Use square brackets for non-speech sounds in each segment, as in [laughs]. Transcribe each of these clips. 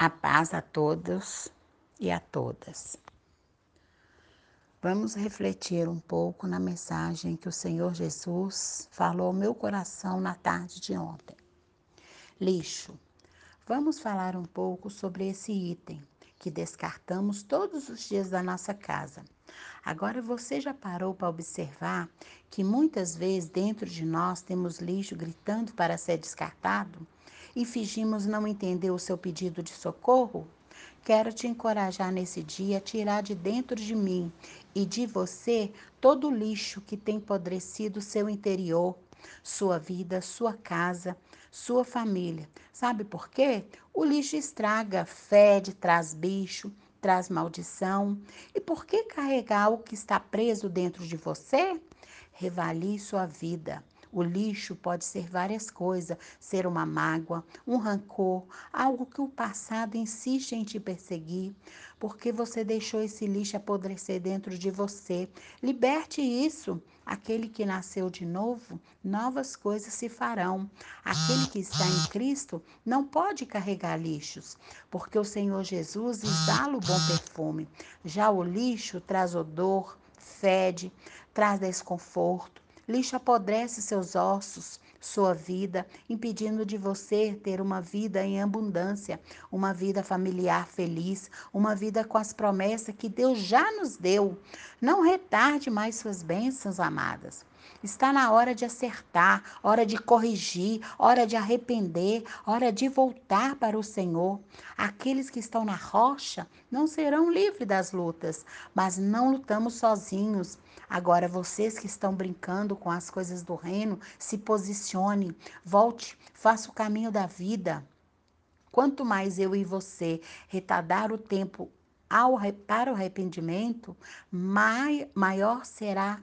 A paz a todos e a todas. Vamos refletir um pouco na mensagem que o Senhor Jesus falou ao meu coração na tarde de ontem. Lixo. Vamos falar um pouco sobre esse item que descartamos todos os dias da nossa casa. Agora você já parou para observar que muitas vezes dentro de nós temos lixo gritando para ser descartado? E fingimos não entender o seu pedido de socorro? Quero te encorajar nesse dia a tirar de dentro de mim e de você todo o lixo que tem podrecido seu interior, sua vida, sua casa, sua família. Sabe por quê? O lixo estraga, fede, traz bicho, traz maldição. E por que carregar o que está preso dentro de você? Revalie sua vida. O lixo pode ser várias coisas, ser uma mágoa, um rancor, algo que o passado insiste em te perseguir, porque você deixou esse lixo apodrecer dentro de você. Liberte isso. Aquele que nasceu de novo, novas coisas se farão. Aquele que está em Cristo não pode carregar lixos, porque o Senhor Jesus exala o bom perfume. Já o lixo traz odor, fede, traz desconforto Lixo apodrece seus ossos, sua vida, impedindo de você ter uma vida em abundância, uma vida familiar feliz, uma vida com as promessas que Deus já nos deu. Não retarde mais suas bênçãos, amadas. Está na hora de acertar, hora de corrigir, hora de arrepender, hora de voltar para o Senhor. Aqueles que estão na rocha não serão livres das lutas, mas não lutamos sozinhos. Agora, vocês que estão brincando com as coisas do reino, se posicione, volte, faça o caminho da vida. Quanto mais eu e você retardar o tempo ao, para o arrependimento, maior será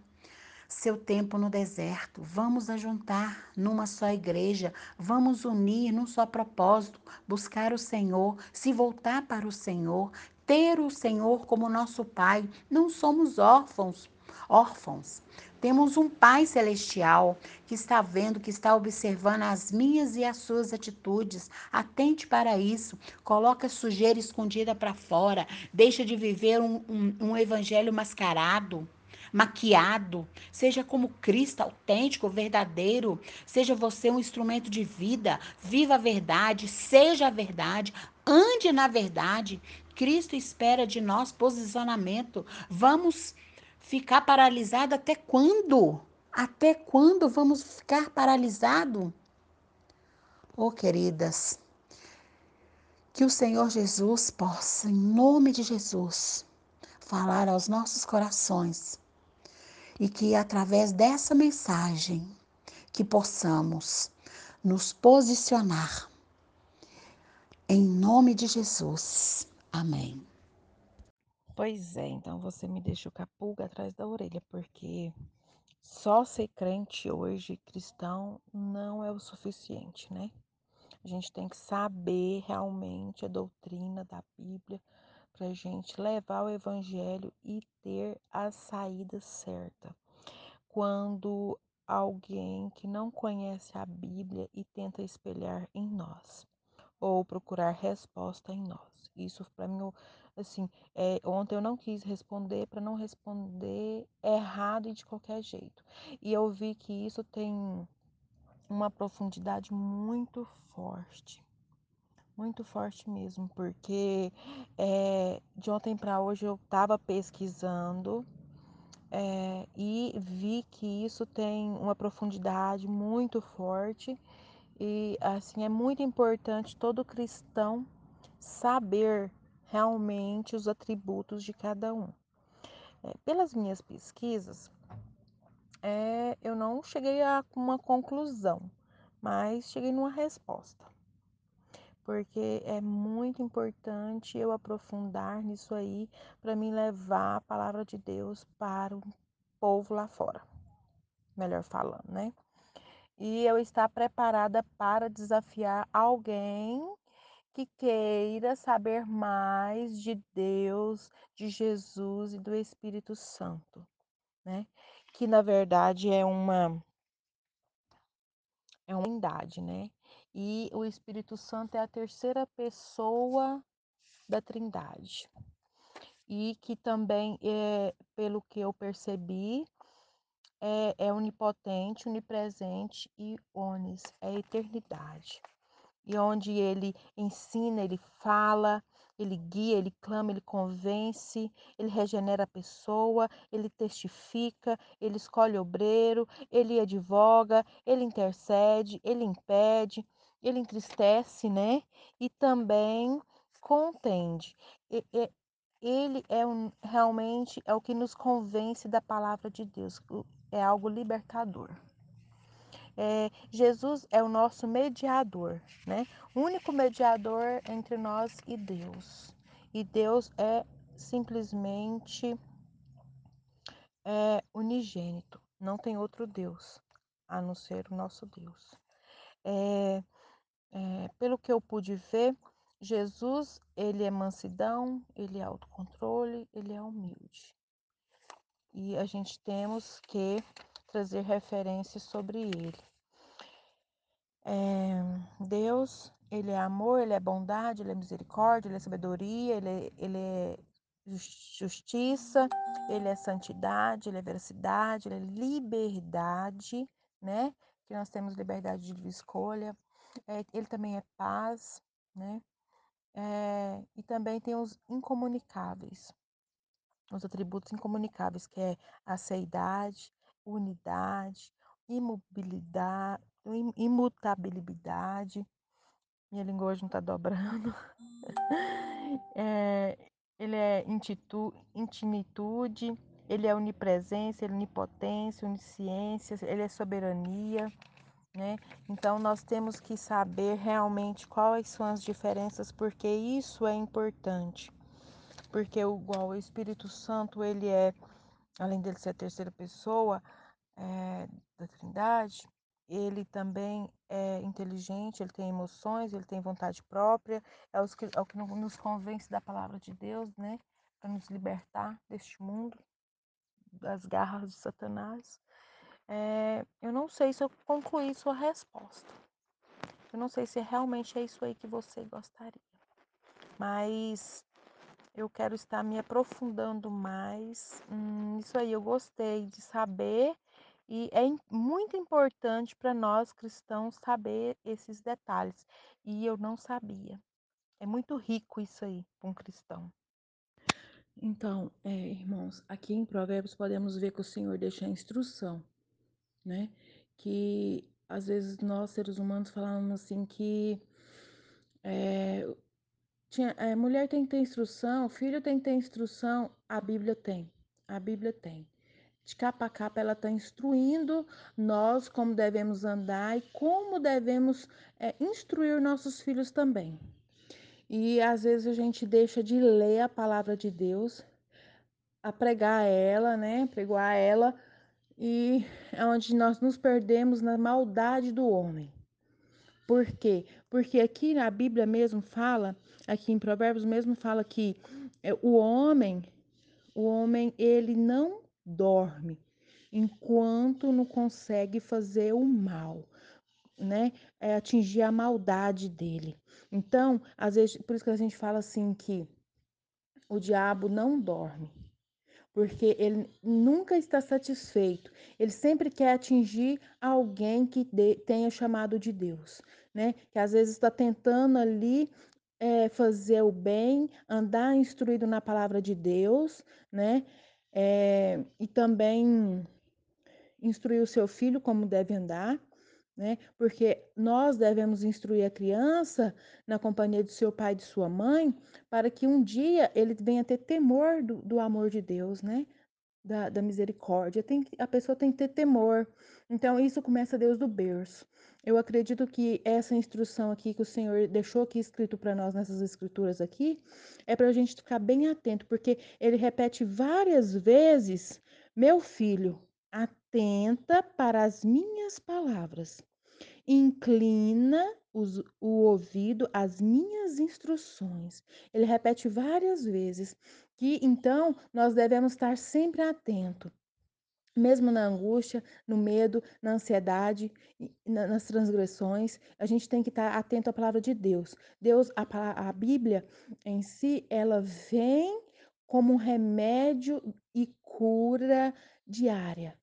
seu tempo no deserto. Vamos ajuntar numa só igreja, vamos unir num só propósito, buscar o Senhor, se voltar para o Senhor, ter o Senhor como nosso Pai. Não somos órfãos, órfãos. Temos um Pai celestial que está vendo, que está observando as minhas e as suas atitudes. Atente para isso. Coloca sujeira escondida para fora. Deixa de viver um, um, um evangelho mascarado maquiado, seja como Cristo autêntico, verdadeiro, seja você um instrumento de vida, viva a verdade, seja a verdade, ande na verdade. Cristo espera de nós posicionamento. Vamos Ficar paralisado até quando? Até quando vamos ficar paralisado? Oh, queridas, que o Senhor Jesus possa, em nome de Jesus, falar aos nossos corações e que através dessa mensagem que possamos nos posicionar. Em nome de Jesus. Amém. Pois é, então você me deixou com a atrás da orelha, porque só ser crente hoje, cristão, não é o suficiente, né? A gente tem que saber realmente a doutrina da Bíblia para a gente levar o Evangelho e ter a saída certa. Quando alguém que não conhece a Bíblia e tenta espelhar em nós, ou procurar resposta em nós. Isso para mim assim, é, ontem eu não quis responder para não responder errado e de qualquer jeito. E eu vi que isso tem uma profundidade muito forte. Muito forte mesmo, porque é, de ontem para hoje eu estava pesquisando é, e vi que isso tem uma profundidade muito forte e assim é muito importante todo cristão saber realmente os atributos de cada um. É, pelas minhas pesquisas, é, eu não cheguei a uma conclusão, mas cheguei numa resposta. Porque é muito importante eu aprofundar nisso aí para me levar a palavra de Deus para o povo lá fora. Melhor falando, né? E eu estar preparada para desafiar alguém que queira saber mais de Deus, de Jesus e do Espírito Santo, né? Que na verdade é uma é uma unidade, né? e o Espírito Santo é a terceira pessoa da Trindade. E que também, é, pelo que eu percebi, é, é onipotente, onipresente e onis, é eternidade. E onde ele ensina, ele fala, ele guia, ele clama, ele convence, ele regenera a pessoa, ele testifica, ele escolhe obreiro, ele advoga, ele intercede, ele impede, ele entristece, né? E também contende. ele é um, realmente é o que nos convence da palavra de Deus, é algo libertador. É, Jesus é o nosso mediador, né? O único mediador entre nós e Deus. E Deus é simplesmente é, unigênito. Não tem outro Deus a não ser o nosso Deus. É, é, pelo que eu pude ver, Jesus ele é mansidão, ele é autocontrole, ele é humilde. E a gente temos que trazer referências sobre ele. É, Deus, ele é amor, ele é bondade, ele é misericórdia, ele é sabedoria, ele é, ele é justiça, ele é santidade, ele é veracidade, ele é liberdade, né? Que nós temos liberdade de escolha. É, ele também é paz, né? É, e também tem os incomunicáveis, os atributos incomunicáveis, que é a seidade, unidade, imobilidade, imutabilidade. Minha língua hoje não está dobrando. [laughs] É, ele é intitu, intimitude, ele é onipresença, ele é onipotência, onisciência, ele é soberania. Né? Então nós temos que saber realmente quais são as diferenças, porque isso é importante. Porque igual o Espírito Santo, ele é, além dele ser a terceira pessoa é, da Trindade, ele também é inteligente, ele tem emoções, ele tem vontade própria, é, que, é o que nos convence da palavra de Deus, né? Para nos libertar deste mundo, das garras de Satanás. É, eu não sei se eu concluí sua resposta. Eu não sei se realmente é isso aí que você gostaria. Mas eu quero estar me aprofundando mais nisso aí. Eu gostei de saber e é muito importante para nós cristãos saber esses detalhes. E eu não sabia. É muito rico isso aí para um cristão. Então, é, irmãos, aqui em Provérbios podemos ver que o Senhor deixa a instrução né? Que às vezes nós, seres humanos, falamos assim que é, tinha, é, mulher tem que ter instrução, filho tem que ter instrução, a Bíblia tem, a Bíblia tem. De capa a capa, ela está instruindo nós como devemos andar e como devemos é, instruir nossos filhos também. E às vezes a gente deixa de ler a palavra de Deus, a pregar ela, né? Pregar ela e é onde nós nos perdemos na maldade do homem. Por quê? Porque aqui na Bíblia mesmo fala, aqui em Provérbios mesmo fala que é, o homem, o homem ele não dorme enquanto não consegue fazer o mal, né? É atingir a maldade dele. Então, às vezes, por isso que a gente fala assim que o diabo não dorme porque ele nunca está satisfeito. Ele sempre quer atingir alguém que de, tenha chamado de Deus, né? Que às vezes está tentando ali é, fazer o bem, andar instruído na palavra de Deus, né? É, e também instruir o seu filho como deve andar, né? Porque nós devemos instruir a criança na companhia do seu pai e de sua mãe, para que um dia ele venha ter temor do, do amor de Deus, né? Da, da misericórdia. Tem, a pessoa tem que ter temor. Então, isso começa Deus do berço. Eu acredito que essa instrução aqui que o Senhor deixou aqui escrito para nós nessas escrituras aqui, é para a gente ficar bem atento, porque ele repete várias vezes: meu filho, atenta para as minhas palavras. Inclina os, o ouvido às minhas instruções. Ele repete várias vezes que então nós devemos estar sempre atento mesmo na angústia, no medo, na ansiedade, nas transgressões, a gente tem que estar atento à palavra de Deus. Deus, a, a Bíblia em si, ela vem como um remédio e cura diária.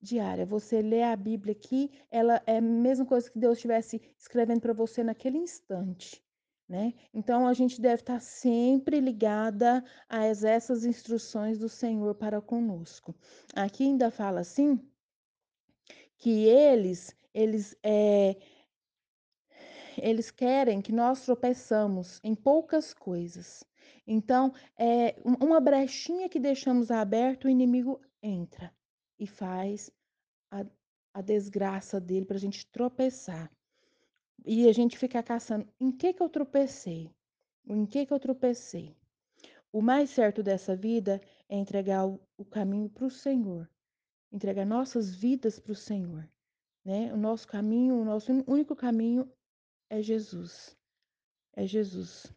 Diária. Você lê a Bíblia aqui, ela é a mesma coisa que Deus estivesse escrevendo para você naquele instante. Né? Então a gente deve estar sempre ligada a essas instruções do Senhor para conosco. Aqui ainda fala assim que eles eles é, eles querem que nós tropeçamos em poucas coisas. Então, é uma brechinha que deixamos aberta, o inimigo entra e faz a, a desgraça dele para a gente tropeçar. E a gente fica caçando, em que que eu tropecei? Em que que eu tropecei? O mais certo dessa vida é entregar o, o caminho para o Senhor, entregar nossas vidas para o Senhor, né? O nosso caminho, o nosso único caminho é Jesus, é Jesus.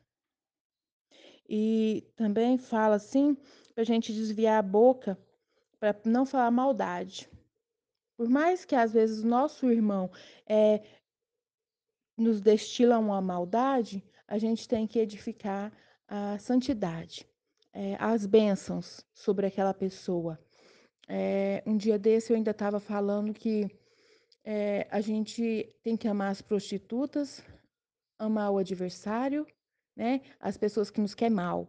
E também fala assim, para a gente desviar a boca, para não falar maldade. Por mais que às vezes nosso irmão é, nos destila uma maldade, a gente tem que edificar a santidade, é, as bênçãos sobre aquela pessoa. É, um dia desse eu ainda estava falando que é, a gente tem que amar as prostitutas, amar o adversário, né? As pessoas que nos querem mal.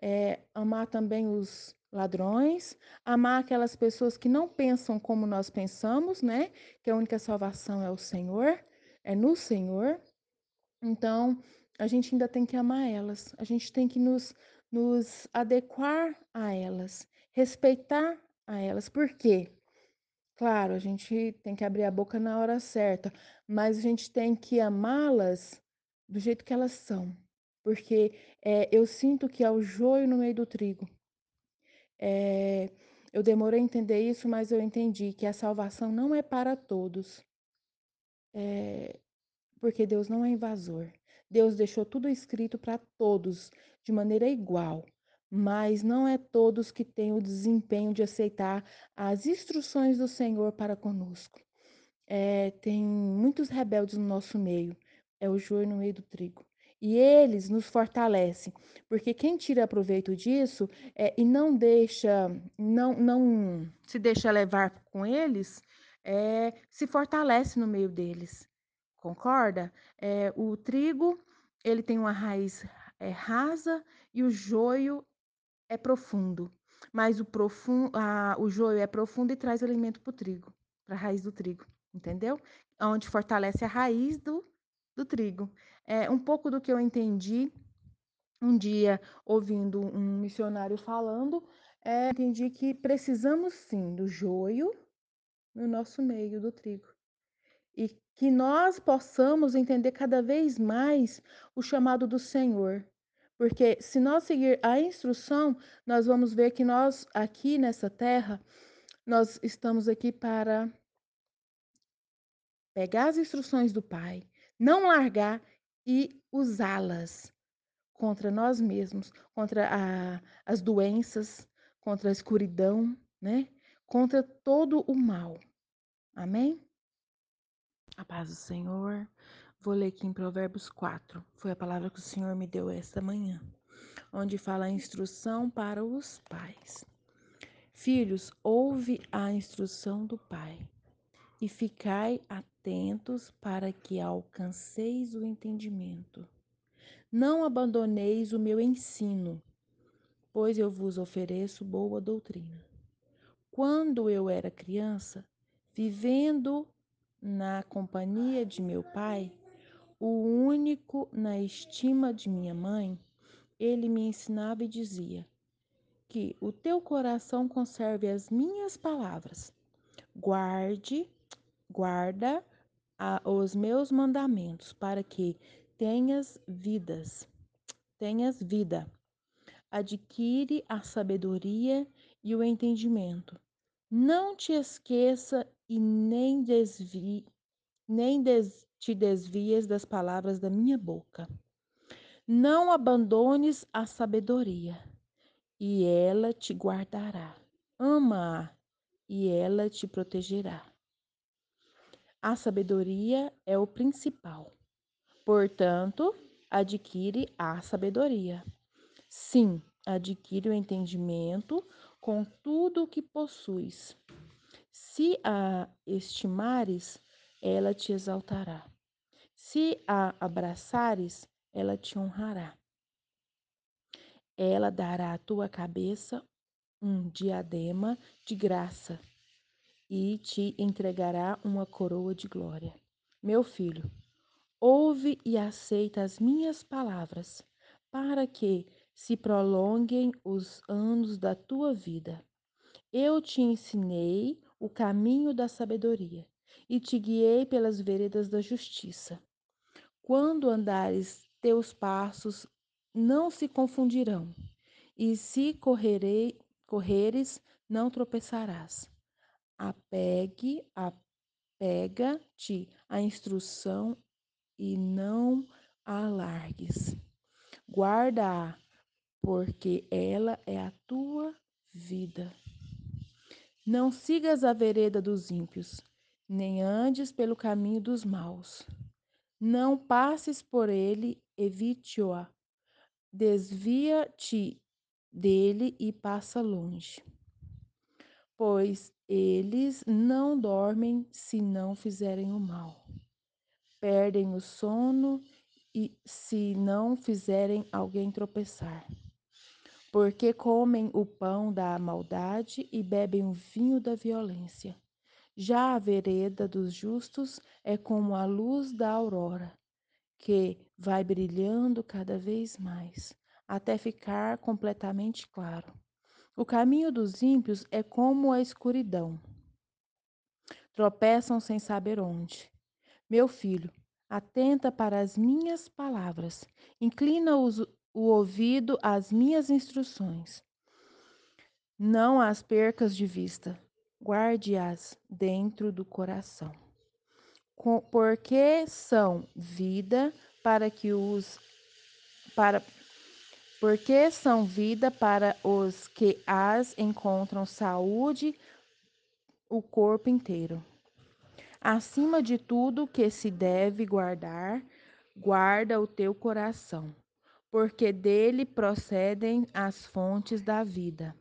É, amar também os ladrões, amar aquelas pessoas que não pensam como nós pensamos, né? Que a única salvação é o Senhor, é no Senhor. Então, a gente ainda tem que amar elas, a gente tem que nos, nos adequar a elas, respeitar a elas. Por quê? Claro, a gente tem que abrir a boca na hora certa, mas a gente tem que amá-las do jeito que elas são, porque é, eu sinto que é o joio no meio do trigo. É, eu demorei a entender isso, mas eu entendi que a salvação não é para todos, é, porque Deus não é invasor. Deus deixou tudo escrito para todos de maneira igual mas não é todos que têm o desempenho de aceitar as instruções do Senhor para conosco. É, tem muitos rebeldes no nosso meio, é o joio no meio do trigo. E eles nos fortalecem, porque quem tira proveito disso é, e não deixa, não, não se deixa levar com eles, é, se fortalece no meio deles. Concorda? É, o trigo ele tem uma raiz é, rasa e o joio é profundo, mas o, profundo, a, o joio é profundo e traz alimento para o trigo, para a raiz do trigo, entendeu? Onde fortalece a raiz do, do trigo. É um pouco do que eu entendi um dia ouvindo um missionário falando, é, entendi que precisamos sim do joio no nosso meio do trigo. E que nós possamos entender cada vez mais o chamado do Senhor, porque se nós seguir a instrução, nós vamos ver que nós aqui nessa terra, nós estamos aqui para pegar as instruções do Pai, não largar e usá-las contra nós mesmos, contra a, as doenças, contra a escuridão, né? Contra todo o mal. Amém? A paz do Senhor. Vou ler aqui em Provérbios 4. Foi a palavra que o Senhor me deu esta manhã, onde fala a instrução para os pais. Filhos, ouve a instrução do Pai e ficai atentos para que alcanceis o entendimento. Não abandoneis o meu ensino, pois eu vos ofereço boa doutrina. Quando eu era criança, vivendo na companhia de meu pai, o único na estima de minha mãe, ele me ensinava e dizia: Que o teu coração conserve as minhas palavras, guarde, guarda a, os meus mandamentos, para que tenhas vidas, tenhas vida. Adquire a sabedoria e o entendimento. Não te esqueça e nem desvie, nem des, te desvies das palavras da minha boca. Não abandones a sabedoria, e ela te guardará. Ama-a, e ela te protegerá. A sabedoria é o principal. Portanto, adquire a sabedoria. Sim, adquire o entendimento com tudo o que possuis. Se a estimares, ela te exaltará. Se a abraçares, ela te honrará. Ela dará à tua cabeça um diadema de graça e te entregará uma coroa de glória. Meu filho, ouve e aceita as minhas palavras, para que se prolonguem os anos da tua vida. Eu te ensinei o caminho da sabedoria e te guiei pelas veredas da justiça. Quando andares, teus passos não se confundirão, e se correrei, correres, não tropeçarás. Apegue, apega-te à instrução e não a. Guarda-a, porque ela é a tua vida. Não sigas a vereda dos ímpios, nem andes pelo caminho dos maus. Não passes por ele, evite-o. Desvia-te dele e passa longe. Pois eles não dormem se não fizerem o mal. Perdem o sono e se não fizerem alguém tropeçar porque comem o pão da maldade e bebem o vinho da violência. Já a vereda dos justos é como a luz da aurora, que vai brilhando cada vez mais, até ficar completamente claro. O caminho dos ímpios é como a escuridão. Tropeçam sem saber onde. Meu filho, atenta para as minhas palavras, inclina os, o ouvido às minhas instruções. Não as percas de vista, guarde-as dentro do coração. Porque são vida para que os para porque são vida para os que as encontram saúde o corpo inteiro. Acima de tudo que se deve guardar, guarda o teu coração, porque dele procedem as fontes da vida.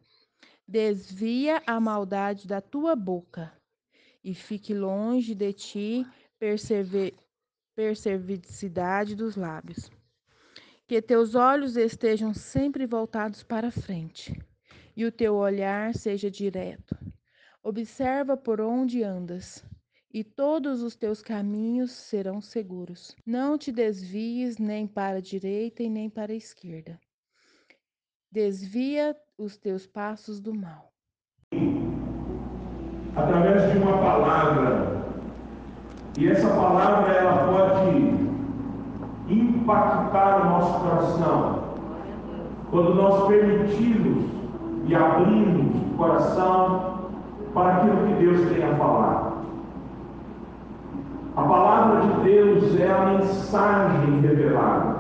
Desvia a maldade da tua boca e fique longe de ti perservicidade dos lábios. Que teus olhos estejam sempre voltados para frente e o teu olhar seja direto. Observa por onde andas e todos os teus caminhos serão seguros. Não te desvies nem para a direita e nem para a esquerda. Desvia os teus passos do mal. Através de uma palavra, e essa palavra ela pode impactar o nosso coração. Quando nós permitimos e abrimos o coração para aquilo que Deus tem a falar. A palavra de Deus é a mensagem revelada.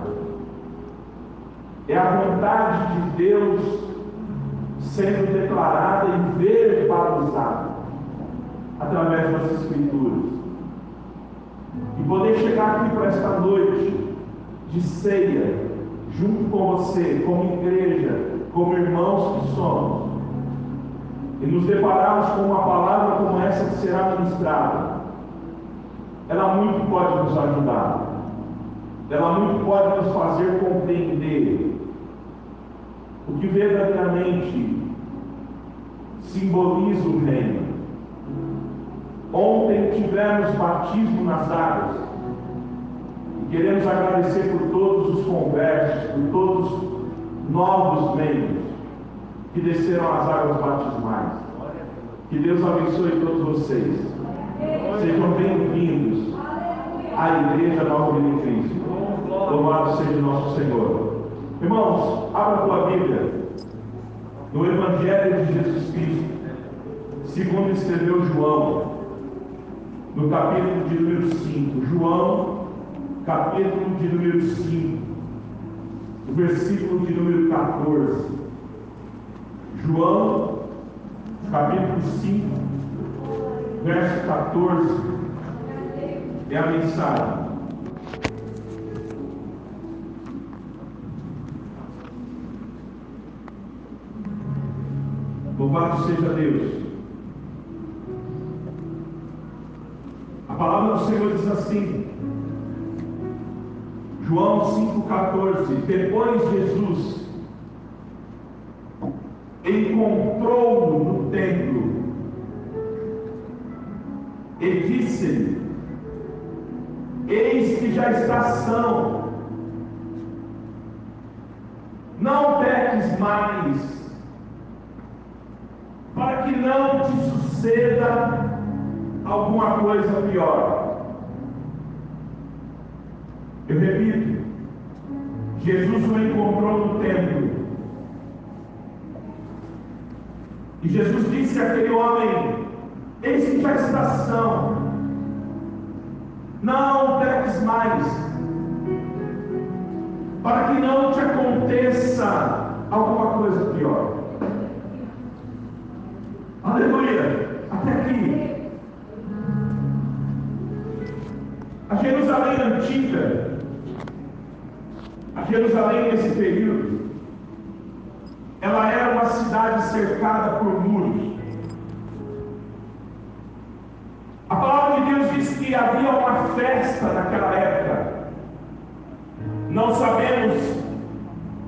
É a vontade de Deus sendo declarada e verbalizada através das Escrituras. E poder chegar aqui para esta noite de ceia, junto com você, como igreja, como irmãos que somos, e nos depararmos com uma palavra como essa que será ministrada ela muito pode nos ajudar. Ela muito pode nos fazer compreender o que verdadeiramente simboliza o reino. Ontem tivemos batismo nas águas. E queremos agradecer por todos os conversos, por todos os novos membros que desceram as águas batismais. Que Deus abençoe todos vocês. Sejam bem-vindos à Igreja Nova de Cristo. Louvado seja nosso Senhor. Irmãos, abra a tua Bíblia no Evangelho de Jesus Cristo, segundo escreveu João, no capítulo de número 5. João, capítulo de número 5, versículo de número 14. João, capítulo 5, verso 14, é a mensagem. Louvado seja Deus. A palavra do Senhor diz assim, João 5,14: Depois Jesus encontrou-o no templo e disse-lhe: Eis que já está são, não peques mais, para que não te suceda alguma coisa pior. Eu repito, Jesus o encontrou no templo. E Jesus disse àquele homem: Eis que já está são, não peques mais, para que não te aconteça alguma coisa pior. Aleluia! Até aqui. A Jerusalém antiga, a Jerusalém nesse período, ela era uma cidade cercada por muros. A palavra de Deus diz que havia uma festa naquela época. Não sabemos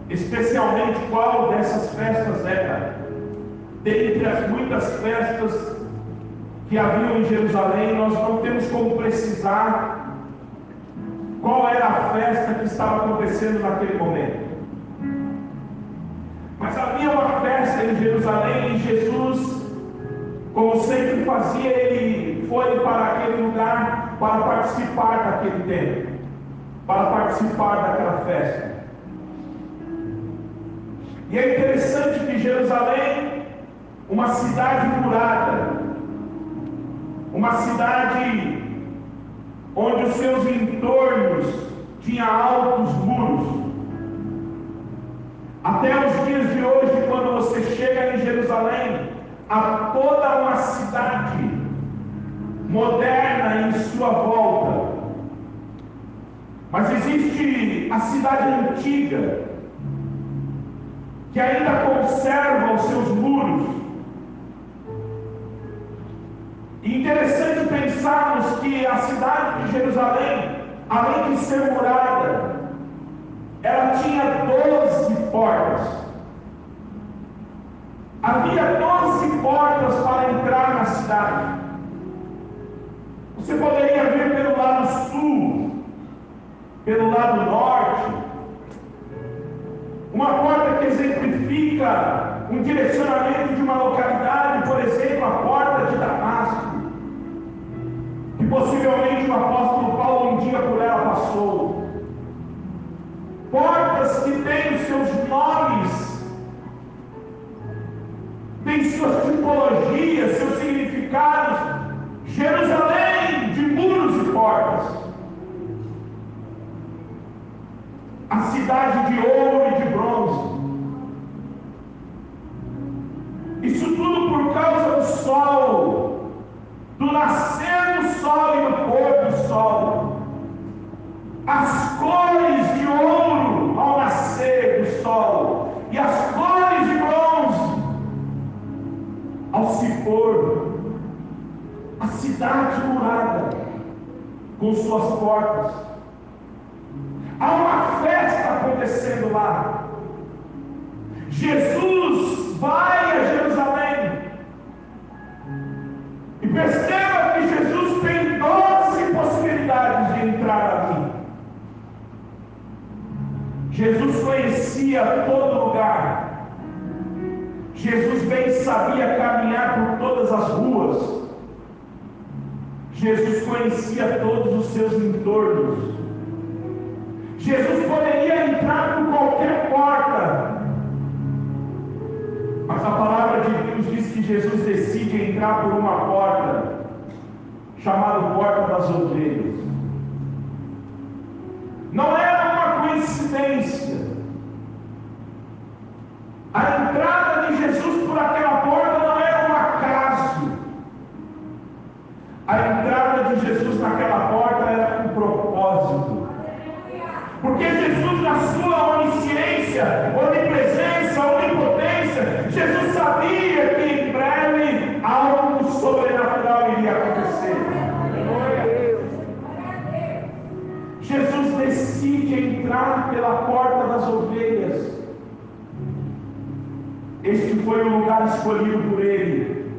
especialmente qual dessas festas era. Dentre as muitas festas que haviam em Jerusalém, nós não temos como precisar qual era a festa que estava acontecendo naquele momento. Mas havia uma festa em Jerusalém e Jesus, como sempre fazia, ele foi para aquele lugar para participar daquele tempo, para participar daquela festa. E é interessante que Jerusalém, uma cidade murada, uma cidade onde os seus entornos tinham altos muros. Até os dias de hoje, quando você chega em Jerusalém, há toda uma cidade moderna em sua volta. Mas existe a cidade antiga, que ainda conserva os seus muros, Interessante pensarmos que a cidade de Jerusalém, além de ser murada, ela tinha doze portas. Havia doze portas para entrar na cidade. Você poderia ver pelo lado sul, pelo lado norte, uma porta que exemplifica um direcionamento de uma localidade, por exemplo, a porta de Damasco que possivelmente o apóstolo Paulo um dia por ela passou. Portas que têm os seus nomes, têm suas tipologias, seus significados. Jerusalém portas. A cidade de ouro e de bronze. Isso tudo por causa do sol, do nascer do sol e do pôr do sol. As cores de ouro ao nascer do sol e as cores de bronze ao se pôr. A cidade murada com suas portas. Há uma festa acontecendo lá. Jesus vai a Jerusalém. E perceba que Jesus tem 12 possibilidades de entrar ali. Jesus conhecia todo lugar. Jesus bem sabia caminhar por todas as ruas. Jesus conhecia todos os seus entornos. Jesus poderia entrar por qualquer porta. Mas a palavra de Deus diz que Jesus decide entrar por uma porta, chamada Porta das Ovelhas. Não era uma coincidência. A entrada de Jesus por aquela porta não era um acaso. Aquela porta era com propósito. Porque Jesus, na sua onisciência, onipresença, onipotência, Jesus sabia que em breve algo sobrenatural iria acontecer. Jesus decide entrar pela porta das ovelhas. Este foi o lugar escolhido por ele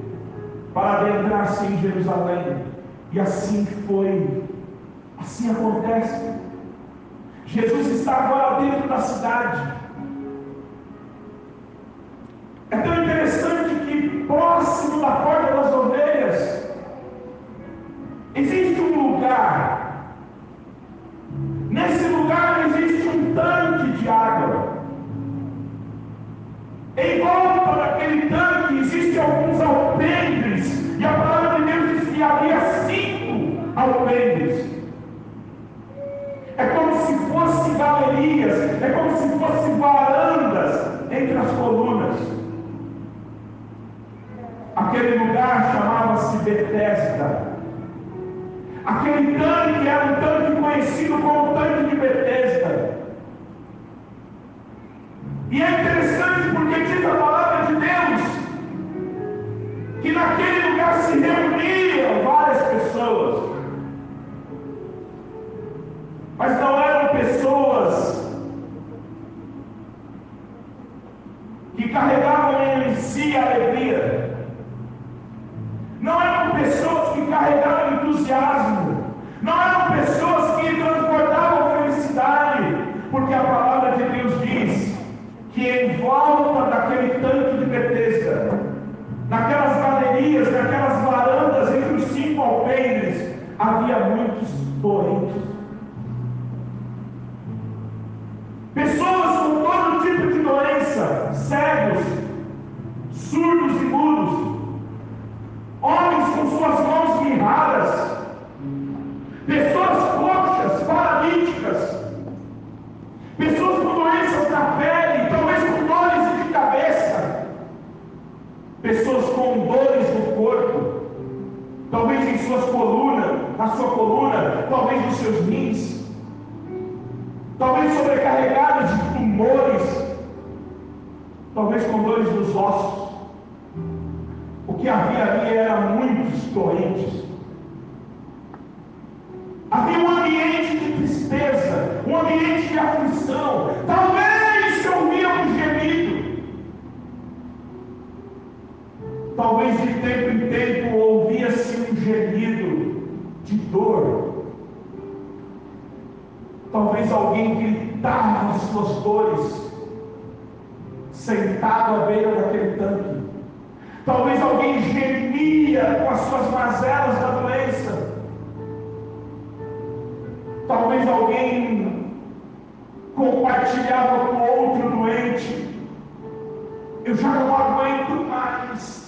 para adentrar-se em Jerusalém. E assim foi. Assim acontece. Jesus está agora dentro da cidade. É tão interessante que próximo da porta das ovelhas existe um lugar. Nesse lugar existe um tanque de água. Em volta daquele tanque existem alguns alpendres. É como se fossem varandas entre as colunas. Aquele lugar chamava-se Betesda. Aquele tanque era um tanque conhecido como tanque de Betesda. E é interessante porque diz a palavra de Deus que naquele lugar se reuniam várias pessoas. Mas não eram pessoas carregavam em si a alegria. Não eram pessoas que carregavam entusiasmo. Não eram pessoas que transportavam felicidade. Porque a palavra de Deus diz que em volta daquele tanque de Betesda, naquelas galerias, naquelas varandas entre os cinco alpendres, havia muitos doentes. Pessoas com todo tipo de doença, cegos, surdos e mudos, homens com suas mãos mirradas, pessoas coxas, paralíticas, pessoas com doenças na pele, talvez com dores de cabeça, pessoas com dores no corpo, talvez em suas colunas, na sua coluna, talvez nos seus rins talvez sobrecarregadas de tumores, talvez com dores nos ossos. O que havia ali era muitos doentes. Havia um ambiente de tristeza, um ambiente de aflição. Talvez se ouvia um gemido. Talvez de tempo em tempo ouvia-se um gemido de dor Talvez alguém gritava as suas dores, sentado à beira daquele tanque. Talvez alguém gemia com as suas mazelas da doença. Talvez alguém compartilhava com outro doente. Eu já não aguento mais.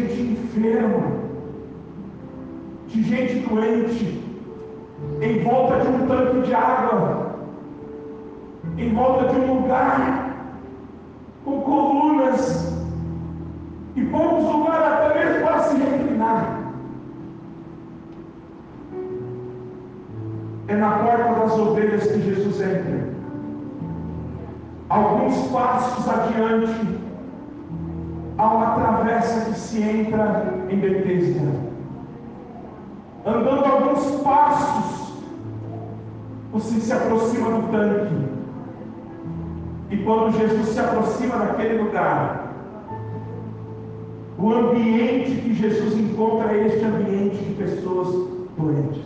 Gente enferma. De gente doente. Em volta de um tanque de água. Em volta de um lugar com colunas e poucos lugares até mesmo para se reclinar. É na porta das ovelhas que Jesus entra. Alguns passos adiante, há uma travessa que se entra em Betesda. Andando alguns passos, você se aproxima do tanque. E quando Jesus se aproxima daquele lugar, o ambiente que Jesus encontra é este ambiente de pessoas doentes.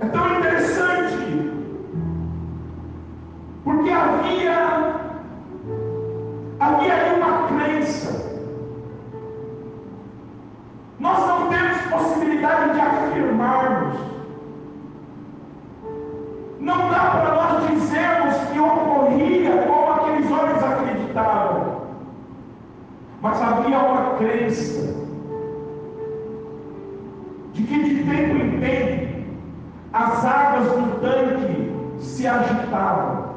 É tão possibilidade de afirmarmos. Não dá para nós dizermos que ocorria como aqueles homens acreditavam. Mas havia uma crença de que de tempo em tempo as águas do tanque se agitavam.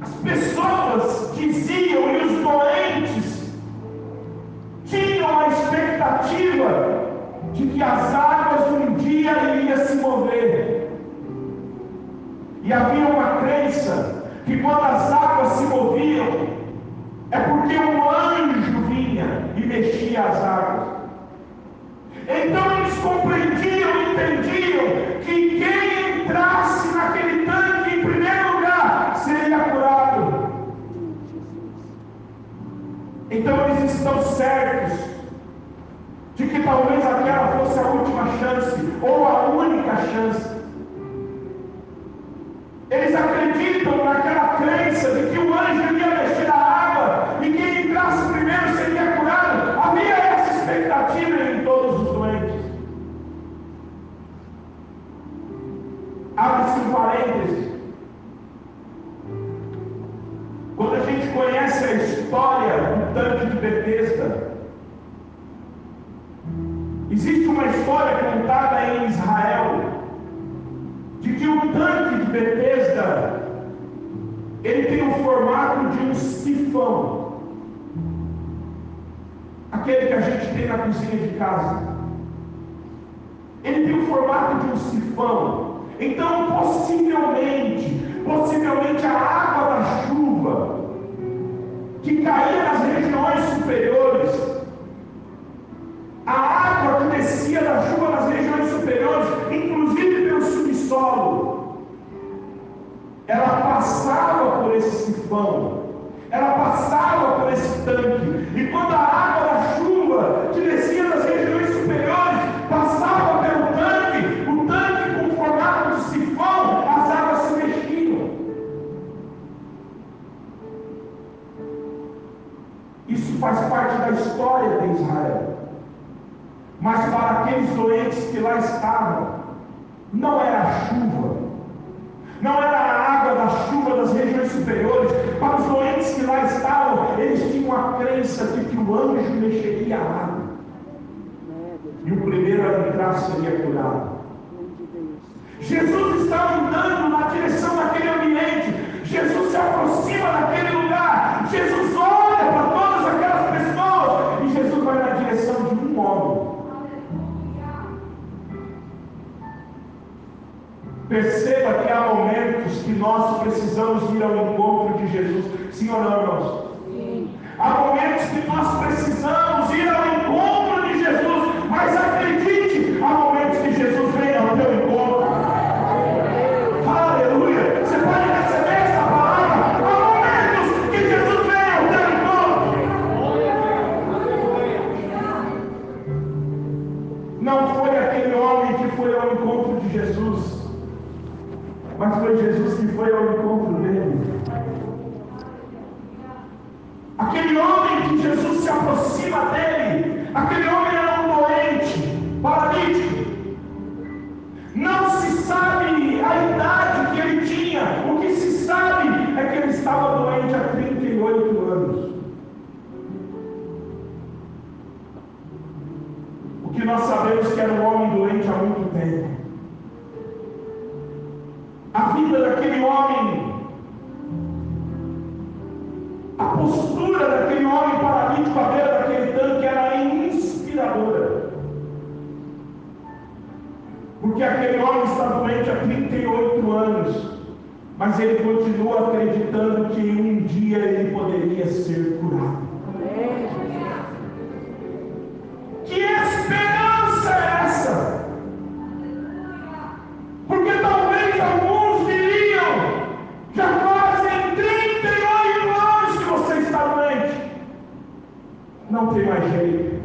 As pessoas diziam e os doentes tinham a expectativa de que as águas um dia iriam se mover. E havia uma crença que quando as águas se moviam, é porque um anjo vinha e mexia as águas. Então eles compreendiam, entendiam que quem entrasse naquele tanque em primeiro lugar seria curado. Então eles estão certos que talvez aquela fosse a última chance ou a única chance. Eles acreditam naquela crença de que o anjo ia mexer a água e quem entrasse primeiro seria curado. Havia essa expectativa em todos os doentes. Abre-se um parêntese. Quando a gente conhece a história do tanque de Bethesda, existe uma história contada em Israel de que o tanque de Bethesda ele tem o formato de um sifão, aquele que a gente tem na cozinha de casa. Ele tem o formato de um sifão. Então, possivelmente, possivelmente a água da chuva que caía nas regiões superiores, a água que descia da chuva nas regiões superiores, inclusive pelo subsolo, ela passava por esse sifão, ela passava por esse tanque, e quando a água da chuva que descia das regiões água. E o primeiro a entrar seria curado. Jesus está andando na direção daquele ambiente. Jesus se aproxima daquele lugar. Jesus olha para todas aquelas pessoas. E Jesus vai na direção de um homem. Perceba que há momentos que nós precisamos ir ao encontro de Jesus. Sim ou não? Alguns diriam, já fazem 38 anos que você está doente. Não tem mais jeito.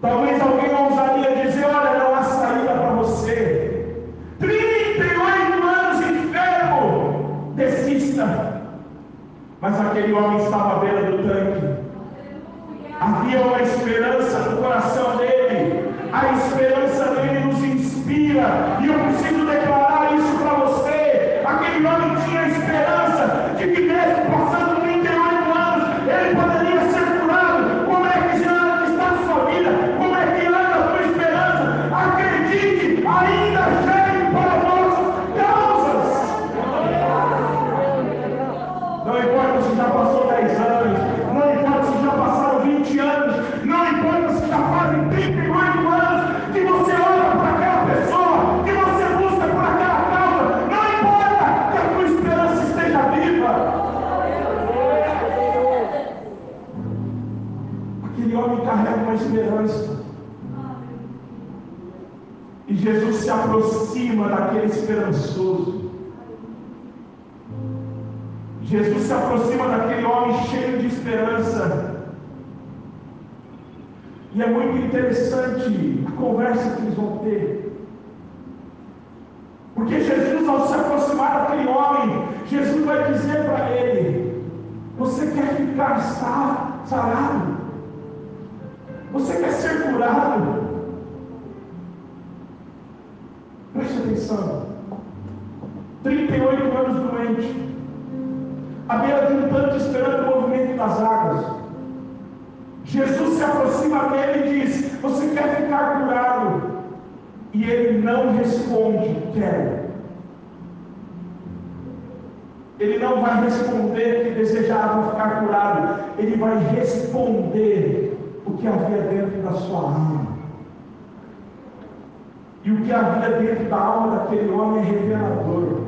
Talvez alguém ousaria dizer, olha, não há saída para você. 38 anos enfermo, desista. Mas aquele homem estava muito interessante a conversa que eles vão ter. Porque Jesus, ao se aproximar daquele homem, Jesus vai dizer para ele: Você quer ficar sarado? Você quer ser curado? Preste atenção. 38 anos doente. À beira de um tanto esperando o movimento das águas. Jesus se aproxima dele e diz: Você quer ficar curado? E ele não responde, quero. Ele não vai que desejava ficar curado. Ele vai responder o que havia dentro da sua alma. E o que havia dentro da alma daquele homem é revelador.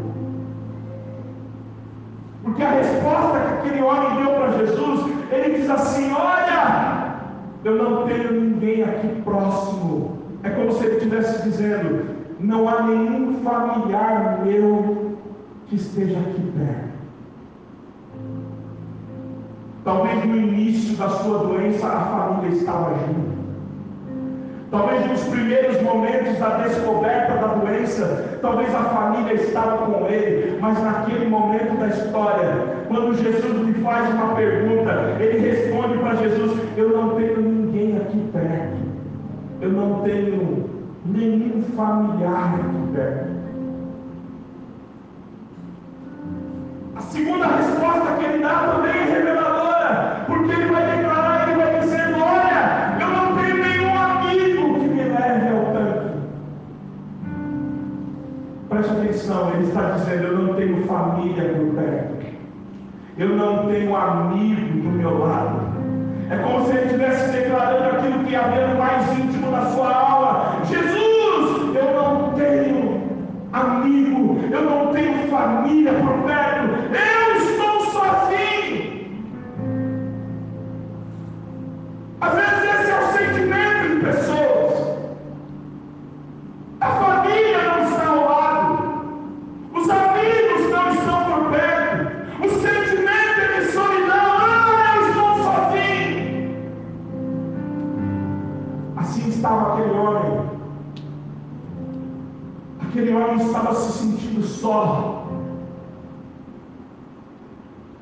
Porque a resposta que aquele homem deu para Jesus, ele diz assim: Olha, eu não tenho ninguém aqui próximo é como se ele estivesse dizendo: não há nenhum familiar meu que esteja aqui perto. Talvez no início da sua doença a família estava junto. Talvez nos primeiros momentos da descoberta da doença, talvez a família estava com ele, mas naquele momento da história, quando Jesus lhe faz uma pergunta, ele responde para Jesus: Eu não tenho ninguém aqui perto eu não tenho nenhum familiar aqui perto. A segunda resposta que ele dá também é reveladora, Preste atenção, ele está dizendo: Eu não tenho família por perto, eu não tenho amigo do meu lado. É como se ele estivesse declarando aquilo que havia no mais íntimo da sua alma. Jesus, eu não tenho amigo, eu não tenho família por perto, eu estou sozinho. Às vezes esse é o sentimento de pessoas. Estava aquele homem. Aquele homem estava se sentindo só.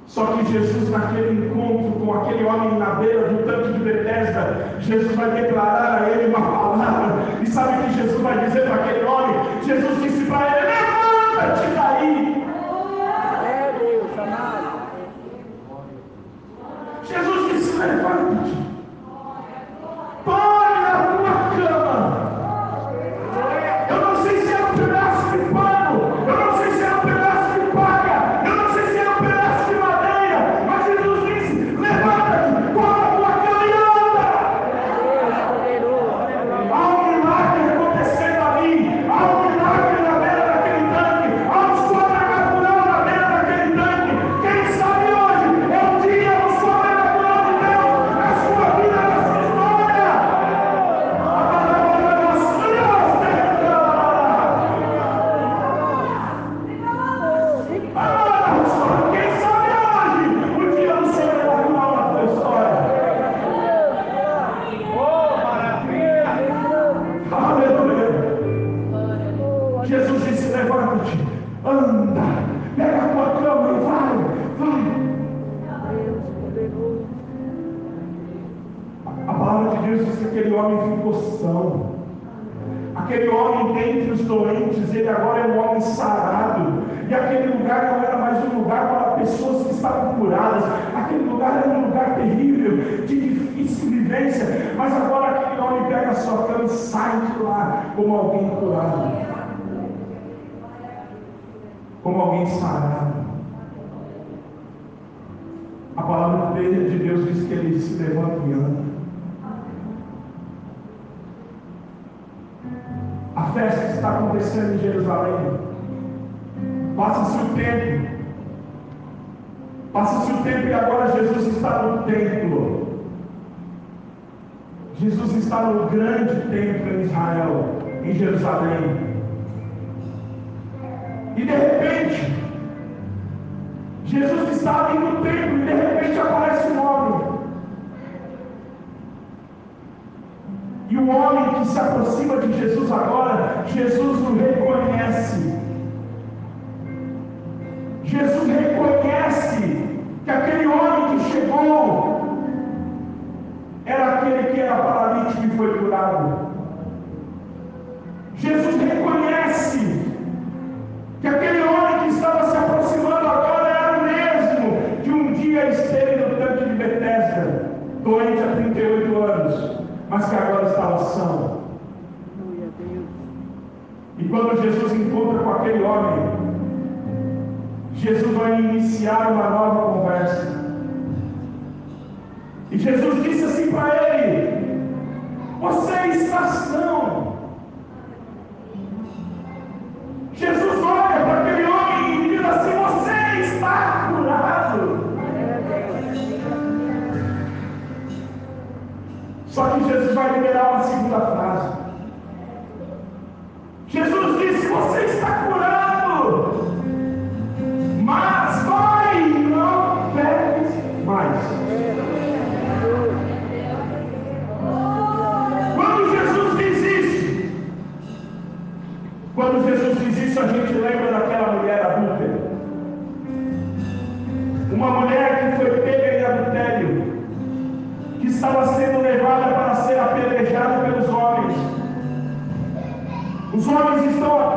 Só que Jesus, naquele encontro com aquele homem na beira do tanque de Bethesda, Jesus vai declarar a ele uma palavra. E sabe o que Jesus vai dizer para aquele homem? Jesus disse para ele: Levanta-te daí. É Deus, amado. Jesus disse: Levanta-te. A festa está acontecendo em Jerusalém. Passa-se o tempo. Passa-se o tempo e agora Jesus está no templo. Jesus está no grande templo em Israel, em Jerusalém. E de repente, Jesus está ali no templo e de repente aparece um homem. E o homem que se aproxima de Jesus agora, Jesus o reconhece. Jesus reconhece que aquele homem que chegou era aquele que era paralítico e foi curado. Jesus reconhece que aquele homem que estava se aproximando agora era o mesmo que um dia esteve no tanque de Betesda, doente há 38 anos, mas que agora estava são. E quando Jesus encontra com aquele homem, Jesus vai iniciar uma nova conversa. E Jesus disse assim para ele: Você está são. Jesus Só que Jesus vai liberar uma segunda frase. Jesus disse: Você está curado, Os homens estão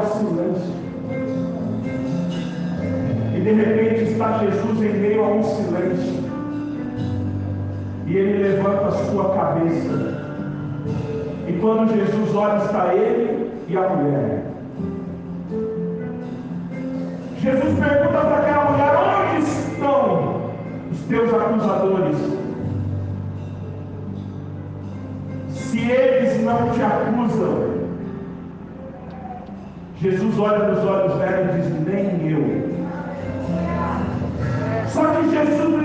silêncio. E de repente está Jesus em meio a um silêncio. E ele levanta a sua cabeça. E quando Jesus olha, está ele e a mulher. Jesus pergunta para aquela mulher: onde estão os teus acusadores? Se eles não te acusam, Jesus olha nos olhos dela e diz: nem eu. Só que Jesus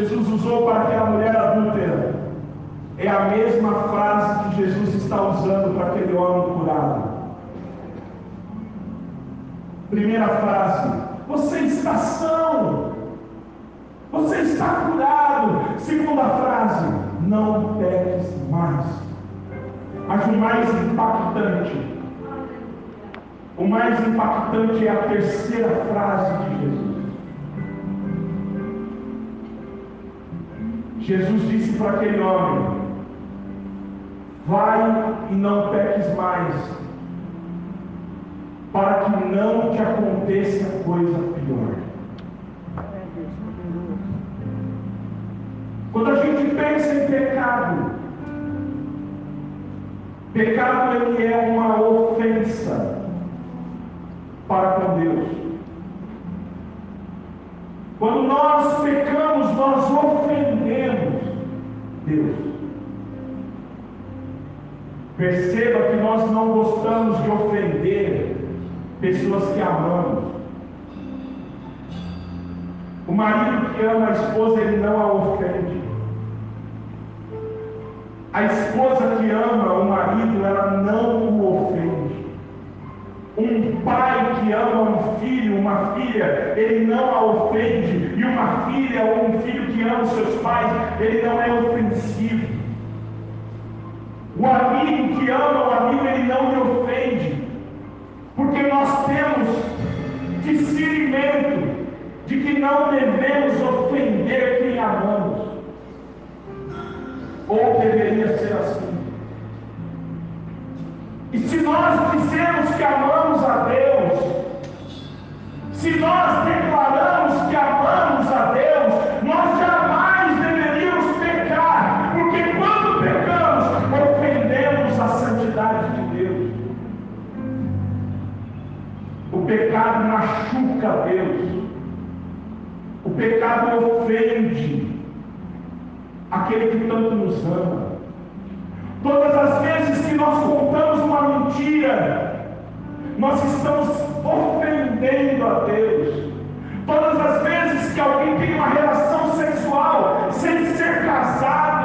Jesus usou para aquela mulher adúltera é a mesma frase que Jesus está usando para aquele homem curado. Primeira frase: Você está são. Você está curado. Segunda frase: Não peques mais. Mas o mais impactante, o mais impactante é a terceira frase de Jesus. Jesus disse para aquele homem: Vai e não peques mais, para que não te aconteça coisa pior. Quando a gente pensa em pecado, pecado ele é uma ofensa para com Deus. Quando nós pecamos, nós ofendemos Deus. Perceba que nós não gostamos de ofender pessoas que amamos. O marido que ama a esposa, ele não a ofende. A esposa que ama o marido, ela não o ofende. Um pai que ama um filho, uma filha, ele não a ofende. E uma filha ou um filho que ama os seus pais, ele não é ofensivo. O amigo que ama o amigo, ele não lhe ofende. Porque nós temos discernimento de que não devemos ofender quem amamos. Ou deveria ser assim. E se nós dizemos que amamos a Deus, se nós declaramos que amamos a Deus, nós jamais deveríamos pecar, porque quando pecamos, ofendemos a santidade de Deus. O pecado machuca Deus. O pecado ofende aquele que tanto nos ama. Todas as vezes que nós contamos uma mentira, nós estamos ofendendo a Deus. Todas as vezes que alguém tem uma relação sexual sem ser casado,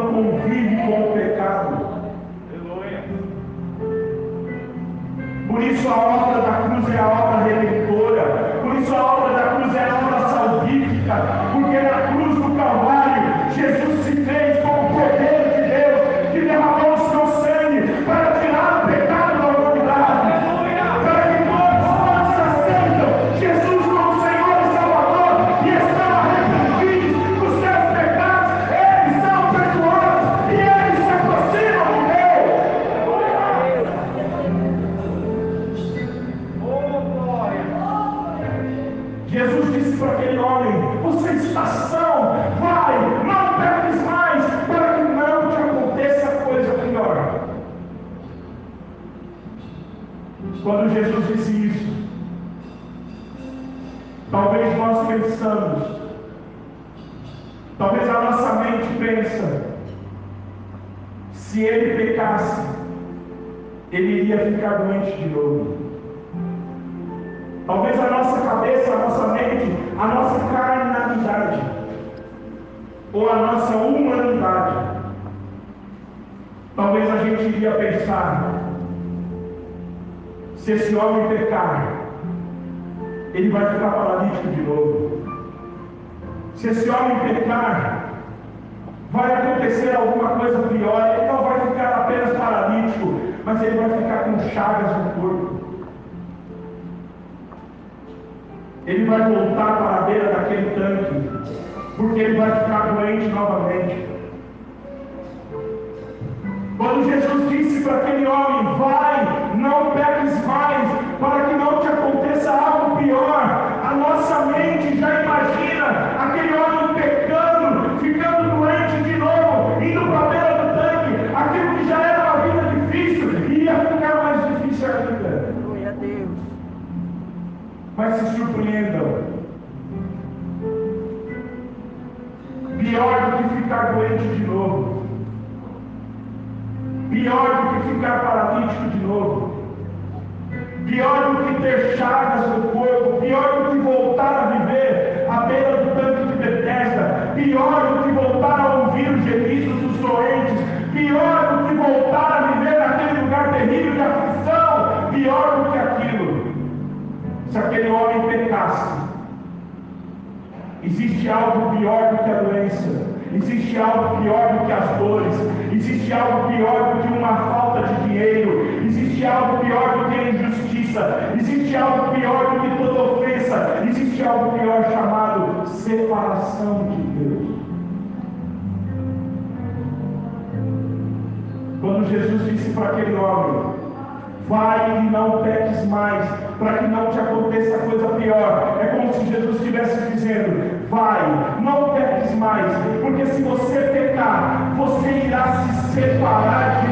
de Deus se esse homem pecar, ele vai ficar paralítico de novo. Se esse homem pecar, vai acontecer alguma coisa pior. Ele não vai ficar apenas paralítico, mas ele vai ficar com chagas no corpo. ele vai voltar para a beira daquele tanque, porque ele vai ficar doente novamente. Quando Jesus disse para aquele homem: Vai, não peques mais, para que não te aconteça algo pior, a nossa mente já imagina aquele homem pecando, ficando doente de novo, indo para a beira do tanque, aquilo que já era uma vida difícil, ia ficar mais difícil ainda. Glória a Deus. Mas se surpreendam. Pior do que ficar doente de novo. Pior do que ficar paralítico. Pior do que ter chagas no corpo. Pior do que voltar a viver à beira do tanque de Bethesda. Pior do que voltar a ouvir os gemidos dos doentes. Pior do que voltar a viver naquele lugar terrível de aflição. Pior do que aquilo se aquele homem pecasse, existe algo pior do que a doença, existe algo pior do que as dores, existe algo pior do que uma falta de dinheiro, existe algo pior injustiça, existe algo pior do que toda ofensa, existe algo pior chamado separação de Deus. Quando Jesus disse para aquele homem, Vai e não peques mais, para que não te aconteça coisa pior. É como se Jesus estivesse dizendo: Vai, não peques mais, porque se você pecar, você irá se separar de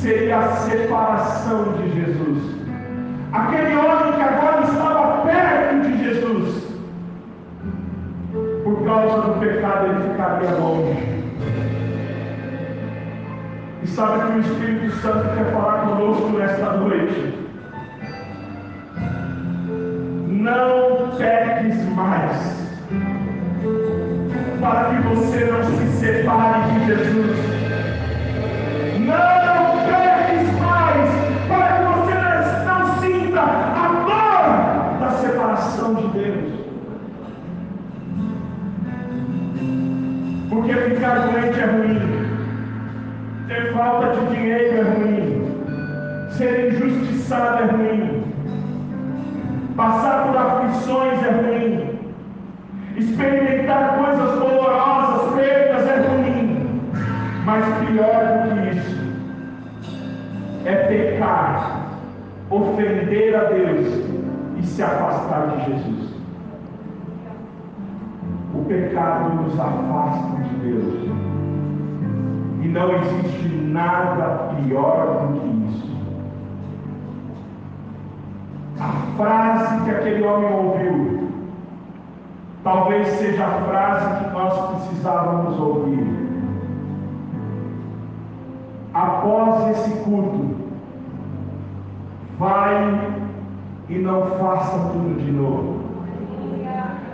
seria a separação de Jesus. Aquele homem que agora estava perto de Jesus, por causa do pecado, ele ficaria longe. E sabe que o Espírito Santo quer falar conosco nesta noite? Não peques mais para que você não se separe de Jesus. Não ficar doente é ruim, ter falta de dinheiro é ruim, ser injustiçado é ruim, passar por aflições é ruim. Experimentar coisas dolorosas, perdas é ruim, mas pior do que isso é pecar, ofender a Deus e se afastar de Jesus. O pecado nos afasta não existe nada pior do que isso. A frase que aquele homem ouviu talvez seja a frase que nós precisávamos ouvir. Após esse culto, vai e não faça tudo de novo.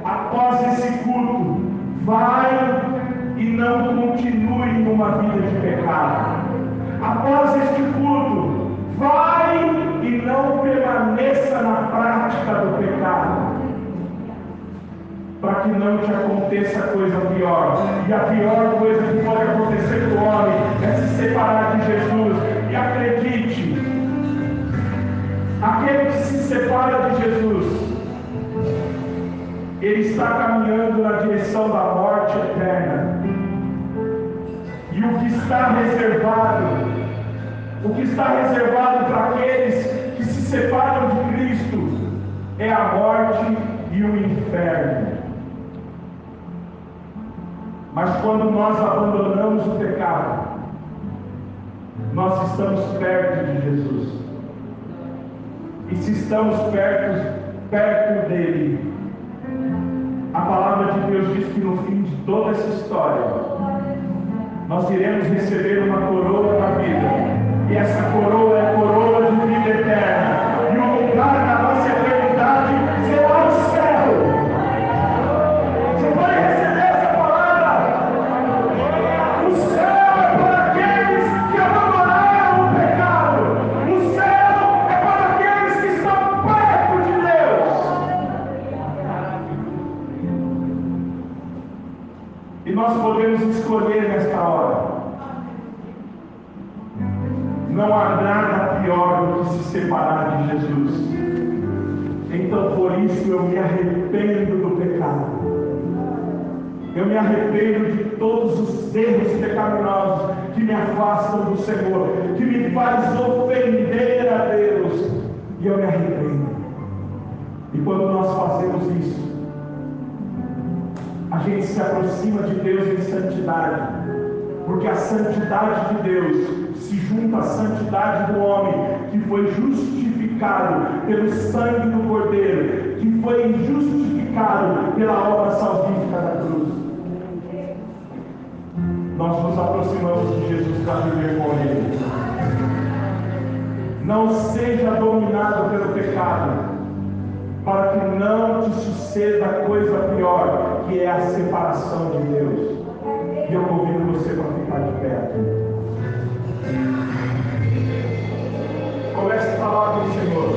Após esse culto, vai e não continue numa vida de pecado. Após este culto, vai e não permaneça na prática do pecado para que não te aconteça coisa pior. E a pior coisa que pode acontecer com o homem é se separar de Jesus. E acredite, aquele que se separa de Jesus, ele está caminhando na direção da morte eterna. O que está reservado, o que está reservado para aqueles que se separam de Cristo, é a morte e o inferno. Mas quando nós abandonamos o pecado, nós estamos perto de Jesus. E se estamos perto, perto dele, a palavra de Deus diz que no fim de toda essa história, nós iremos receber uma coroa da vida. E essa coroa é a coroa de vida eterna. E o lugar da nossa eternidade será o céu. Você pode receber essa palavra? O céu é para aqueles que abandonaram o pecado. O céu é para aqueles que estão perto de Deus. E nós podemos escolher nesta Não há nada pior do que se separar de Jesus. Então por isso eu me arrependo do pecado. Eu me arrependo de todos os erros pecaminosos que me afastam do Senhor, que me faz ofender a Deus. E eu me arrependo. E quando nós fazemos isso, a gente se aproxima de Deus em santidade, porque a santidade de Deus se junta à santidade do homem que foi justificado pelo sangue do Cordeiro, que foi justificado pela obra salvífica da cruz. Nós nos aproximamos de Jesus para viver com Ele. Não seja dominado pelo pecado para que não te suceda coisa pior, que é a separação de Deus. E eu convido você para ficar de pé. Comece a falar com o Senhor.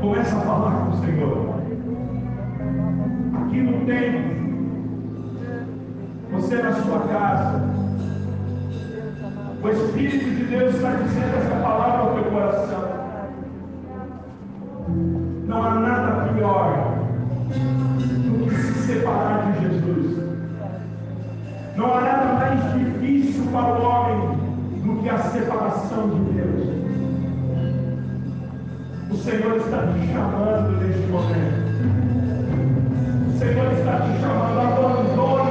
Comece a falar com o Senhor. Aqui no templo. Você na sua casa. O Espírito de Deus está dizendo essa palavra ao teu coração. separar de Jesus. Não há nada mais difícil para o homem do que a separação de Deus. O Senhor está te chamando neste momento. O Senhor está te chamando, Abandone.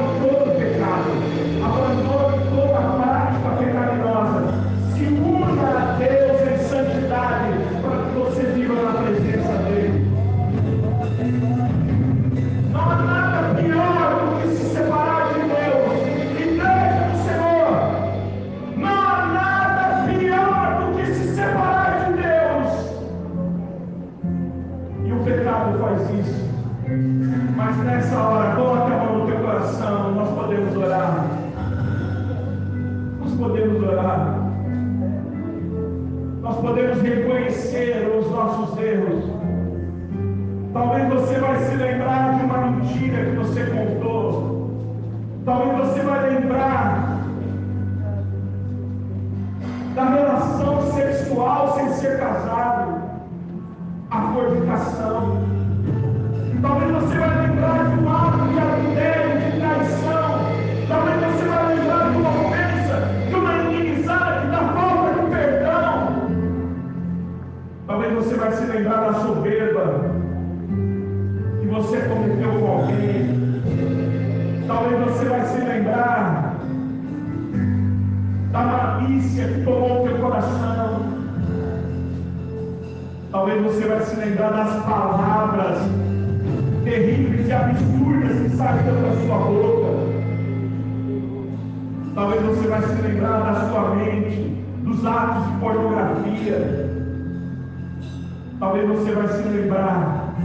vai se lembrar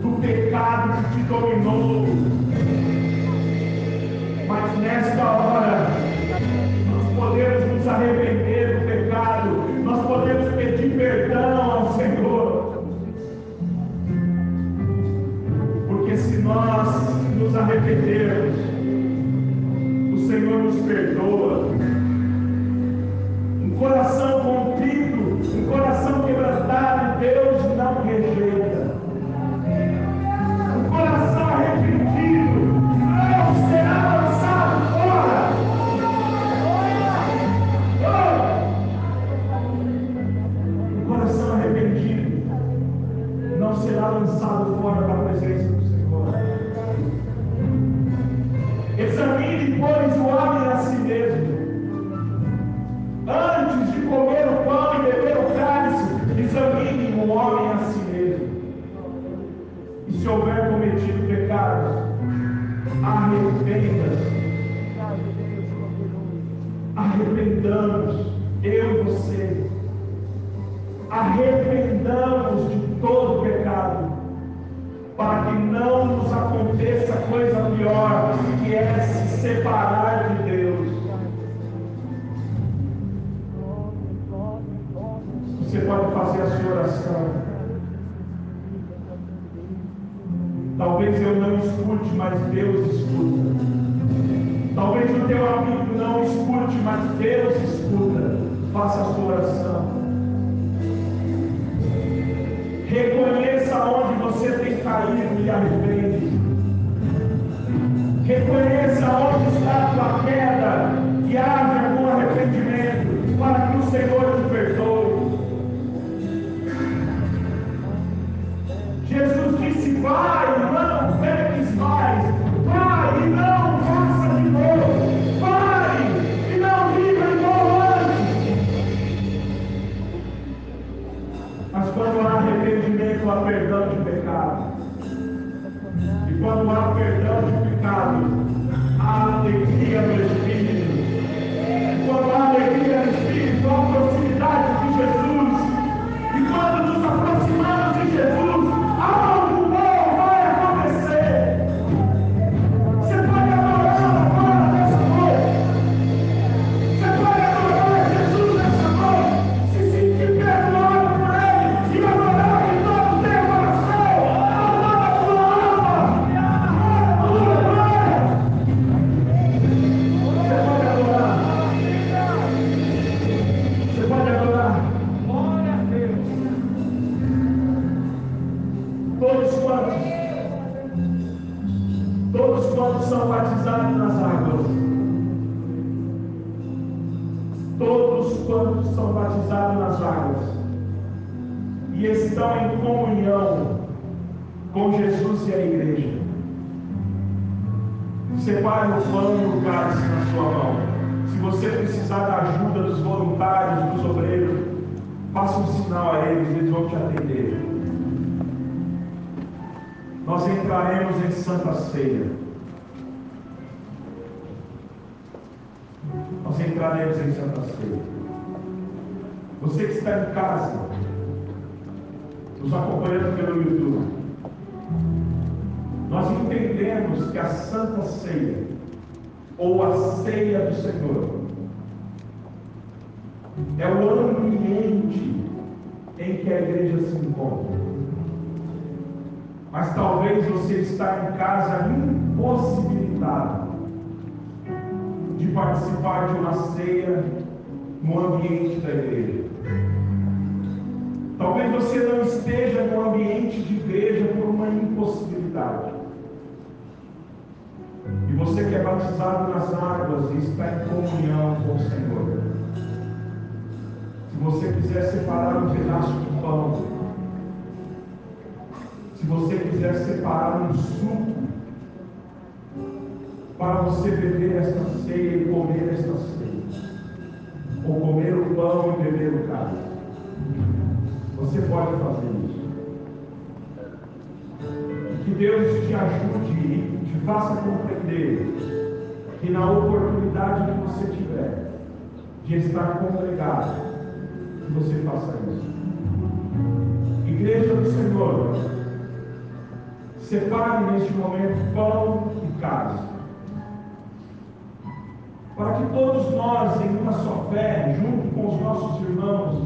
do pecado que te dominou. Mas nesta hora, talvez o teu amigo não escute, mas Deus escuta. Faça a sua oração. Reconheça onde você tem caído e arrependa. Entraremos em Santa Ceia. Você que está em casa, nos acompanhando pelo YouTube, nós entendemos que a Santa Ceia, ou a ceia do Senhor, é o ambiente em que a igreja se encontra. Mas talvez você está em casa impossibilitado de participar de uma ceia no ambiente da igreja. Talvez você não esteja no ambiente de igreja por uma impossibilidade. E você que é batizado nas águas e está em comunhão com o Senhor. Se você quiser separar um pedaço de pão, se você quiser separar um suco, para você beber esta ceia e comer esta ceia, ou comer o pão e beber o cálice, você pode fazer isso. Que Deus te ajude e te faça compreender que na oportunidade que você tiver de estar congregado, que você faça isso. Igreja do Senhor, separe neste momento pão e cálice. Para que todos nós, em uma só fé, junto com os nossos irmãos,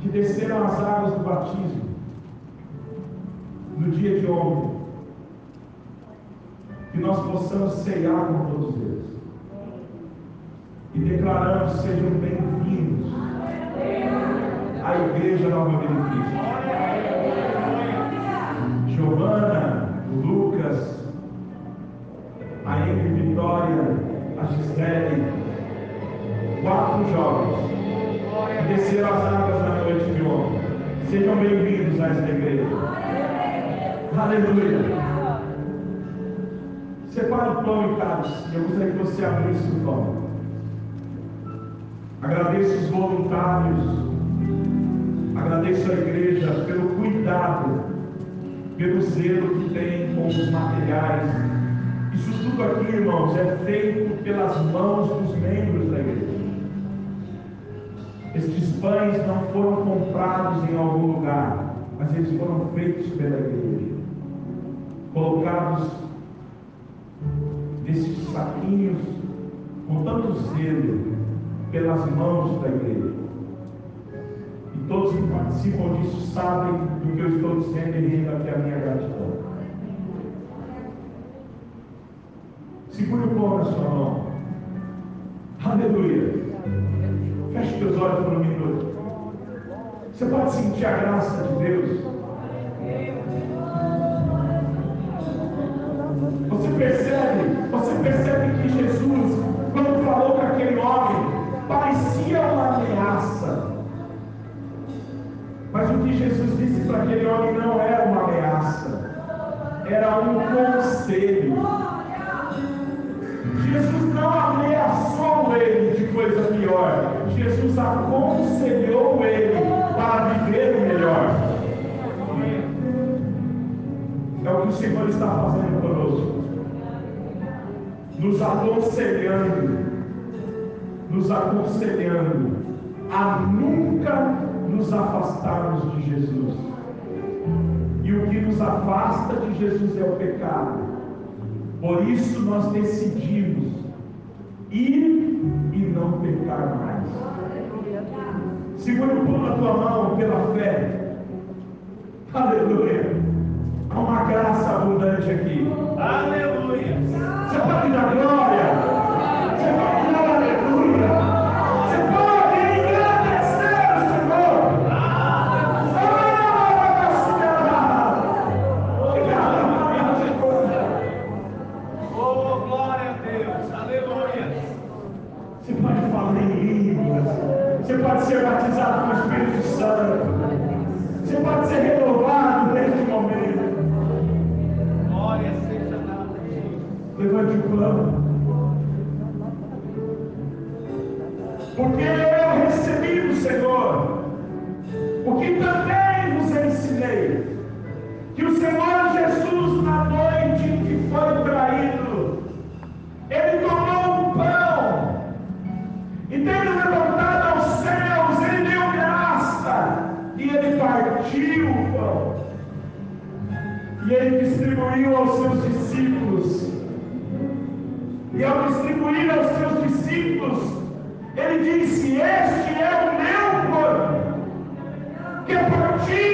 que desceram as águas do batismo no dia de ontem, que nós possamos ceiar com todos eles e declaramos sejam bem-vindos à Igreja Nova Cristo. Giovana, Lucas, a Vitória, a Gisele, quatro jovens que desceram as águas na noite de ontem. Sejam bem-vindos a esta igreja. Aleluia. Separe o pão e cálice. Eu gostaria que você abrisse o pão. Agradeço os voluntários. Agradeço a igreja pelo cuidado, pelo zelo que tem com os materiais. Isso tudo aqui, irmãos, é feito pelas mãos dos membros da igreja. Estes pães não foram comprados em algum lugar, mas eles foram feitos pela igreja. Colocados nesses saquinhos com tanto zelo pelas mãos da igreja. E todos que participam disso sabem do que eu estou dizendo e rendo aqui a minha gratidão. Segure o pão na sua mão. Aleluia. Feche teus olhos por um minuto. Você pode sentir a graça de Deus. Você percebe, você percebe que Jesus, quando falou com aquele homem, parecia uma ameaça. Mas o que Jesus disse para aquele homem não era uma ameaça, era um conselho. Jesus aconselhou ele para viver o melhor. É o que o Senhor está fazendo conosco, nos aconselhando, nos aconselhando a nunca nos afastarmos de Jesus. E o que nos afasta de Jesus é o pecado. Por isso nós decidimos ir e não pecar mais. Segure o pão na tua mão pela fé. Aleluia. Há uma graça abundante aqui. Aleluia. Você pode dar glória. Você pode ser batizado com o Espírito Santo. Você pode ser renovado neste momento. Glória seja dada. Levante o plano. Porque eu recebi do Senhor o que também vos ensinei. Que o Senhor distribuiu aos seus discípulos. E ao distribuir aos seus discípulos, ele disse: Este é o meu corpo, que é partido.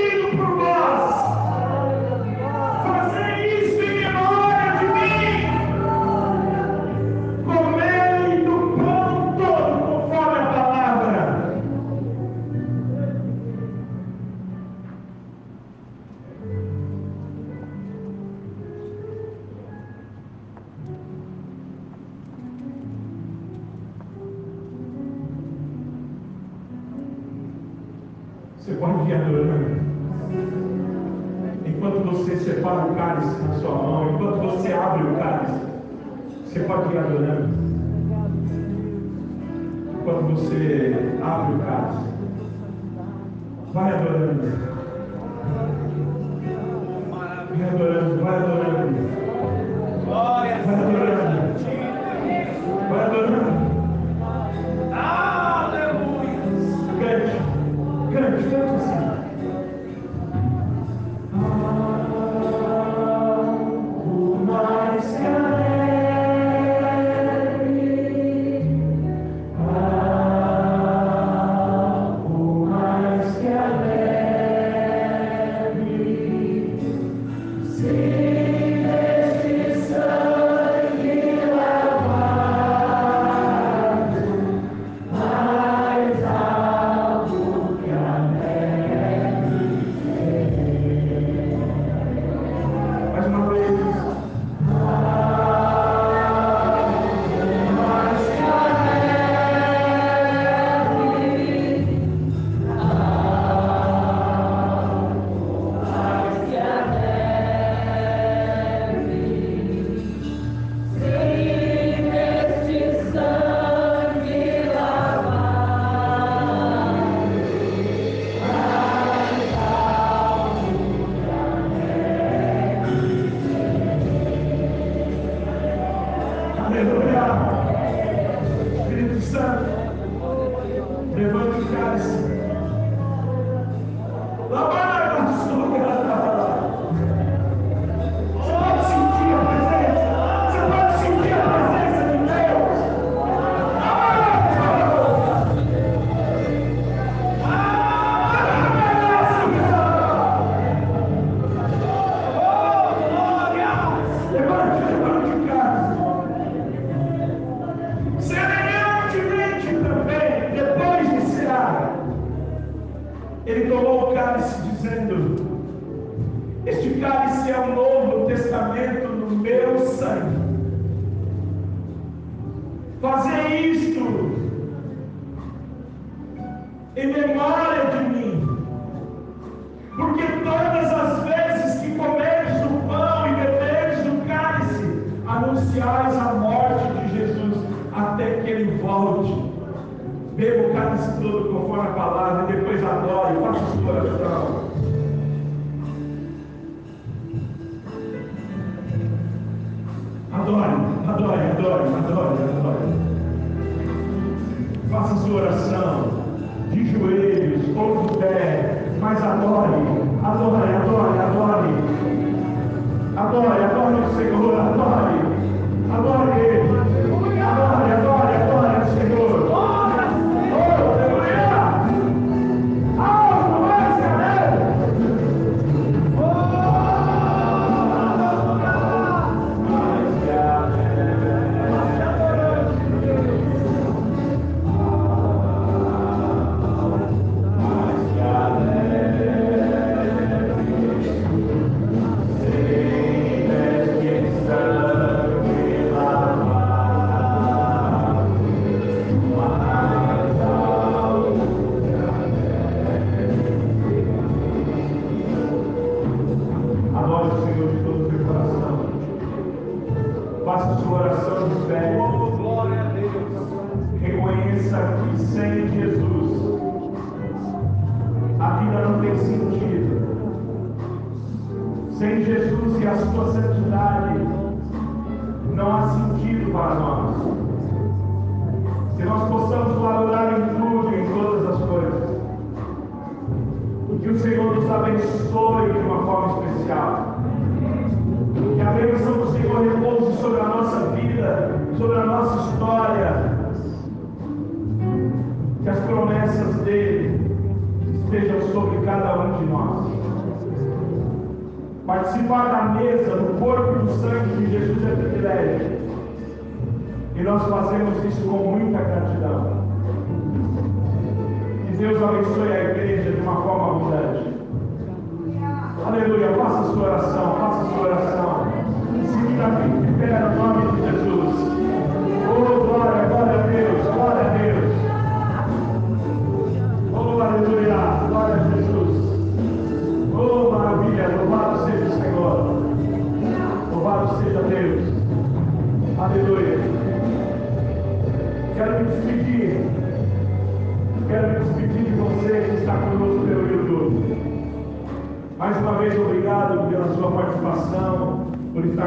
aplicados.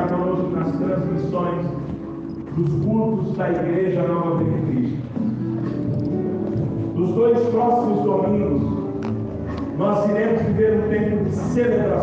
Conosco nas transmissões dos cultos da Igreja Nova Vida